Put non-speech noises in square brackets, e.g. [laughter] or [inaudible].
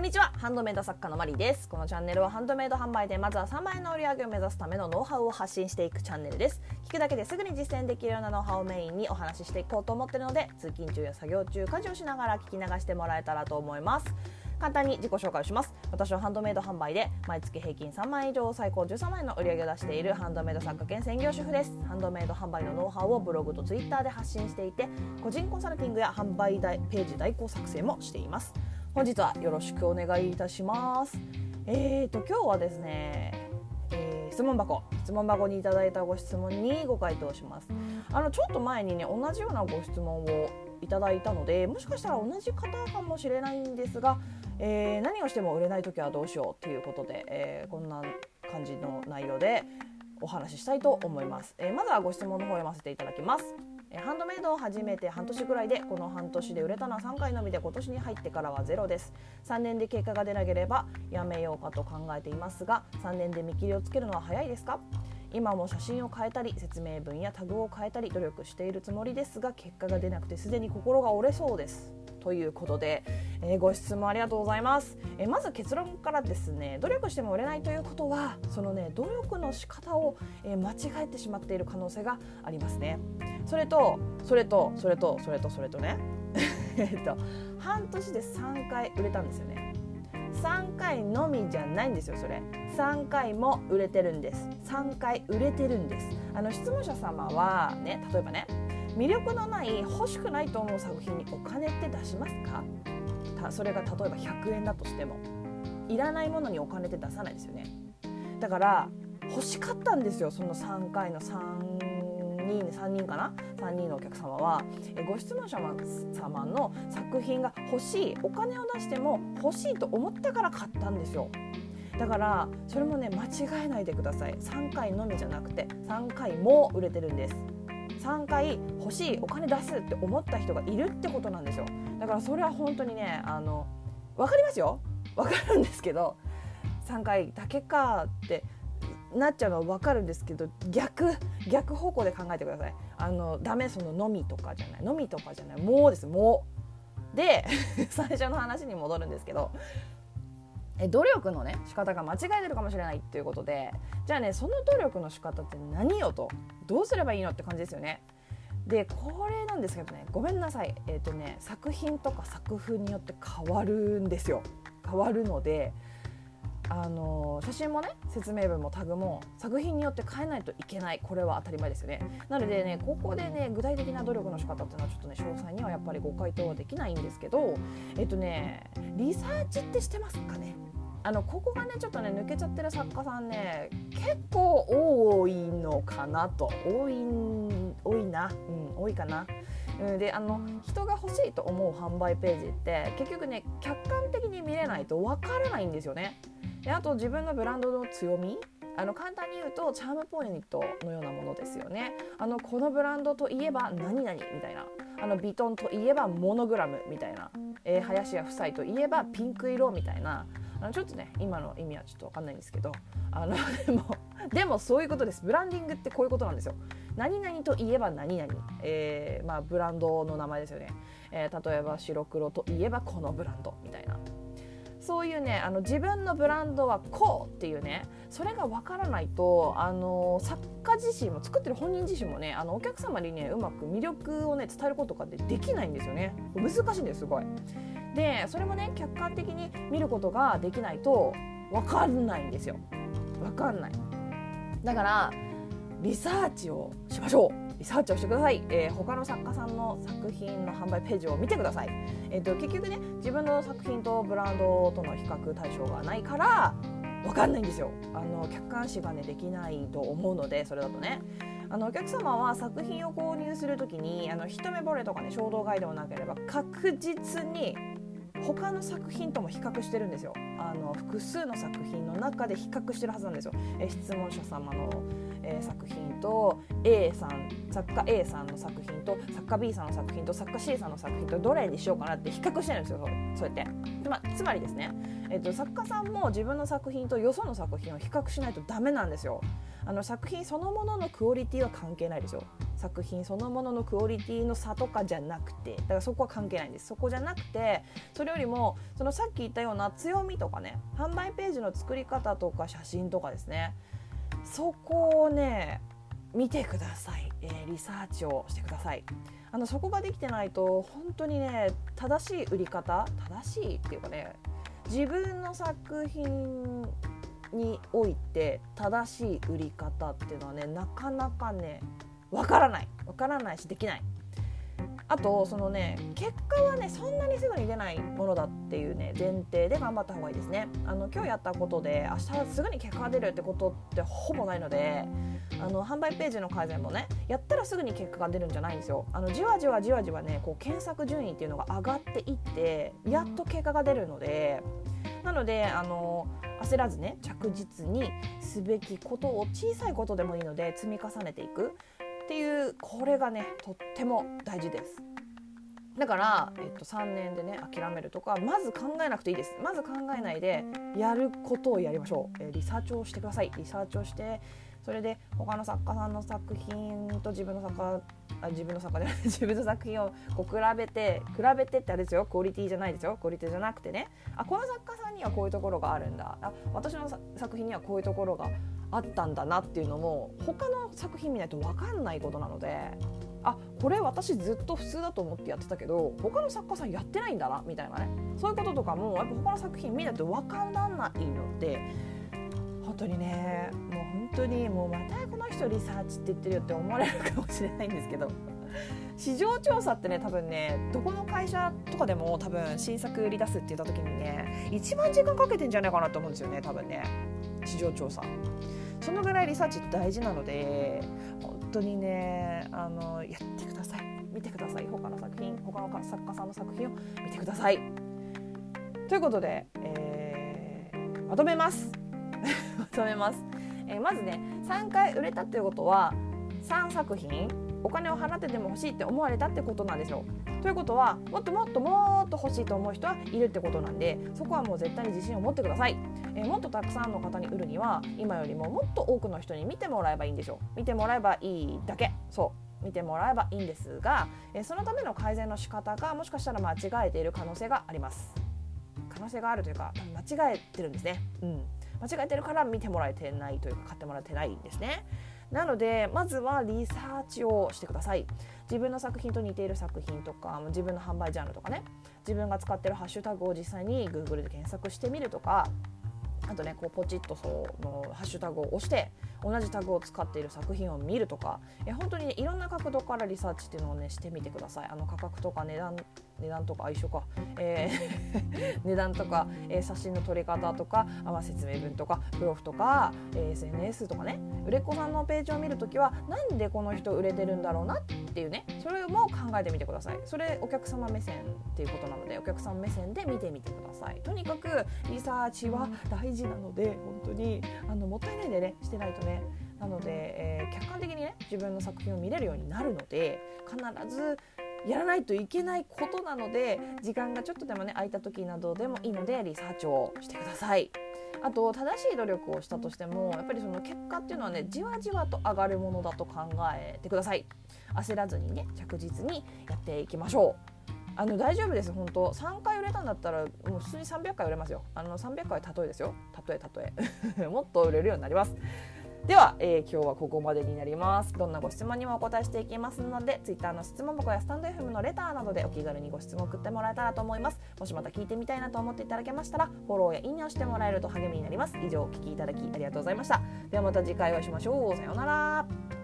こんにちは。ハンドメイド作家のマリです。このチャンネルはハンドメイド販売でまずは3万円の売り上げを目指すためのノウハウを発信していくチャンネルです。聞くだけですぐに実践できるようなノウハウをメインにお話ししていこうと思ってるので通勤中や作業中家事をしながら聞き流してもらえたらと思います。簡単に自己紹介をします。私はハンドメイド販売で毎月平均3万円以上最高13万円の売り上げを出しているハンドメイド作家兼専業主婦です。ハンドメイド販売のノウハウをブログとツイッターで発信していて個人コンサルティングや販売ページ代行作成もしています。本日はよろしくお願いいたします。えーと今日はですね、えー、質問箱質問箱にいただいたご質問にご回答します。あのちょっと前にね同じようなご質問をいただいたのでもしかしたら同じ方かもしれないんですがえー、何をしても売れない時はどうしようということで、えー、こんな感じの内容でお話ししたいと思います、えー、まずはご質問の方を読ませていただきます、ハンドメイドを始めて半年ぐらいでこの半年で売れたのは3回のみで今年に入ってからはゼロです。3年で結果が出なければやめようかと考えていますが3年で見切りをつけるのは早いですか？今も写真を変えたり説明文やタグを変えたり努力しているつもりですが結果が出なくてすでに心が折れそうです。ということで、えー、ご質問ありがとうございます、えー、まず結論からですね努力しても売れないということはそのね努力の仕方を、えー、間違えてしまっている可能性がありますね。それとそれとそれとそれとそれとね。[laughs] えっと半年で3回売れたんですよね。3回のみじゃないんですよそれ。3回も売れてるんです。3回売れてるんです。あの質問者様はね例えばね魅力のない欲しくないと思う作品にお金って出しますか？それが例えば100円だとしても。いらないものにお金って出さないですよね。だから欲しかったんですよ。その3回の3人3人かな？3人のお客様は。ご質問者様の作品が欲しいお金を出しても欲しいと思ったから買ったんですよ。だからそれもね間違えないでください。3回のみじゃなくて3回も売れてるんです。3回欲しいお金出すって思った人がいるってことなんですよ。だからそれは本当にねあの分かりますよ。分かるんですけど3回だけかってなっちゃうのは分かるんですけど逆逆方向で考えてください。あのダメそののみとかじゃない。のみとかじゃない。もうです。もう。で [laughs] 最初の話に戻るんですけどえ努力のね仕方が間違えてるかもしれないっていうことで。じゃあねその努力の仕方って何よと。どうすればいいのって感じですよね。でこれなんですけどねごめんなさい。えっ、ー、とね作品とか作風によって変わるんですよ。変わるのであの写真もね説明文もタグも作品によって変えないといけない。これは当たり前ですよね。なのでねここでね具体的な努力の仕方っていうのはちょっとね詳細にはやっぱりご回答はできないんですけどえっとねリサーチってしてますかね？あのここがねちょっとね抜けちゃってる作家さんね結構多いのかなと。多い多いな、うん、多いかな。であの人が欲しいと思う販売ページって結局ね客観的に見れないとわからないんですよね。であと自分のブランドの強み？あの簡単に言うとチャームポイントのようなものですよね。あのこのブランドといえば何々みたいな。あのビトンといえばモノグラムみたいな、えー、林家夫妻といえばピンク色みたいな。あのちょっとね今の意味はちょっと分かんないんですけど。あの [laughs] でもでもそういうことです。ブランディングってこういうことなんですよ。何々といえば何々、えー、まあ、ブランドの名前ですよね、えー、例えば白黒といえばこのブランドみたいな。そういうねあの自分のブランドはこうっていうねそれが分からないとあの作家自身も作ってる本人自身もねあのお客様にねうまく魅力をね伝えることができないんですよね。難しいんですすごい。でそれもね客観的に見ることができないと分かんないんですよ。分かんない。だからリサーチをしましょう。リサーチをしてください、えー、他の作家さんの作品の販売ページを見てください、えーと、結局ね自分の作品とブランドとの比較対象がないから分かんないんですよ。あの客観視がねできないと思うのでそれだとね。あのお客様は作品を購入する時にあの一目惚れとかね衝動買いでもなければ確実に他の作品とも比較してるんですよ。あの複数の作品の中で比較してるはずなんですよ、え質問者様の、えー、作品と A さん作家 A さんの作品と作家 B さんの作品と作家 C さんの作品とどれにしようかなって比較してるんですよそうやって。つまつまりですね、えーと、作家さんも自分の作品とよその作品を比較しないとダメなんですよ。あの作品そのもののクオリティは関係ないですよ。作品そのもののクオリティの差とかじゃなくて。だからそこは関係ないんです。そこじゃなくてそれよりもそのさっき言ったような強みとかね。販売ページの作り方とか写真とかですね。そこをね見てください、えー、リサーチをしてください。あのそこができてないと本当にね正しい売り方正しいっていうかね自分の作品おいて正しい売り方っていうのはねなかなかねわからない。わからないしできない。あとそのね結果はねそんなにすぐに出ないものだっていうね前提で頑張った方がいいですね。あの今日やったことで明日すぐに結果が出るってことってほぼないのであの販売ページの改善もねやったらすぐに結果が出るんじゃないんですよ。あのじわじわじわじわねこう検索順位っていうのが上がっていってやっと結果が出るのでなのであの焦らずね着実にすべきことを小さいことでもいいので積み重ねていく。っていうこれがねとっても大事です。だから、えっと、3年でね諦めるとかまず考えなくていいです。まず考えないでやることをやりましょう、えー、リサーチをしてください。リサーチをしてそれで他の作家さんの作品と自分の作家あ自分の作家で [laughs] 自分の作品をこう比べて比べてってあれですよ。クオリティじゃないですよ。クオリティじゃなくてね。あこの作家さんにはこういうところがあるんだ。あ私の作品にはこういうところがあったんだなっていうのも他の作品見ないと分かんないことなので。あこれ私ずっと普通だと思ってやってたけど他の作家さんやってないんだなみたいなね。そういうこととかもやっぱ他の作品見ないと分からないので本当にねもう本当にもうまたこの人リサーチって言ってるよって思われるかもしれないんですけど市場調査ってね多分ねどこの会社とかでも多分新作売り出すって言った時にね一番時間かけてんじゃないかなと思うんですよね多分ね市場調査。そのぐらいリサーチって大事なので本当にねあのやってください。見てください。他の作品他の作家さんの作品を見てください。ということで、えー、まとめます。まとめます、えー、まずね3回売れたっていうことは3作品お金を払ってでも欲しいって思われたってことなんですよ。ということはもっともっともっと欲しいと思う人はいるってことなんでそこはもう絶対に自信を持ってください、えー、もっとたくさんの方に売るには今よりももっと多くの人に見てもらえばいいんでしょ見てもらえばいいだけ。そう。見てもらえばいいんですが、えー、そのための改善の仕方がもしかしたら間違えている可能性があります。可能性があるというか間違えてるんですね。うん。間違えてるから見てもらえてないというか買ってもらえてないんですね。なのでまずはリサーチをしてください。自分の作品と似ている作品とか自分の販売ジャンルとかね。自分が使ってるハッシュタグを実際に Google で検索してみるとかあとねこうポチッとそのハッシュタグを押して同じタグを使っている作品を見るとかえ本当に、ね、いろんな角度からリサーチっていうのをねしてみてください。あの価格とか値段値段とか相性か、えー [laughs] 値段とか、えー、写真の撮り方とか、あまあ、説明文とかブログとか、えー、SNS とかね。売れっ子さんのページを見るときはなんでこの人売れてるんだろうなっていうねそれも考えてみてください。それお客様目線っていうことなのでお客さん目線で見てみてください。とにかくリサーチは大事なので本当にあのもったいないでねしてないとねなので、えー、客観的にね自分の作品を見れるようになるので必ずやらないといけないことなので時間がちょっとでもね空いた時などでもいいのでリサーチをしてください。あと正しい努力をしたとしてもやっぱりその結果っていうのはねじわじわと上がるものだと考えてください。焦らずにね着実にやっていきましょう。あの大丈夫です本当。3回売れたんだったらもう普通に300回売れますよ。あの300回例えですよ。例え例え。[laughs] もっと売れるようになります。では、えー、今日はここまでになります。どんなご質問にもお答えしていきますので Twitter の質問箱やスタンド FM のレターなどでお気軽にご質問を送ってもらえたらと思います。もしまた聞いてみたいなと思っていただけましたらフォローやいいねをしてもらえると励みになります。以上お聞きいただきありがとうございました。ではまた次回お会いしましょう。さようなら。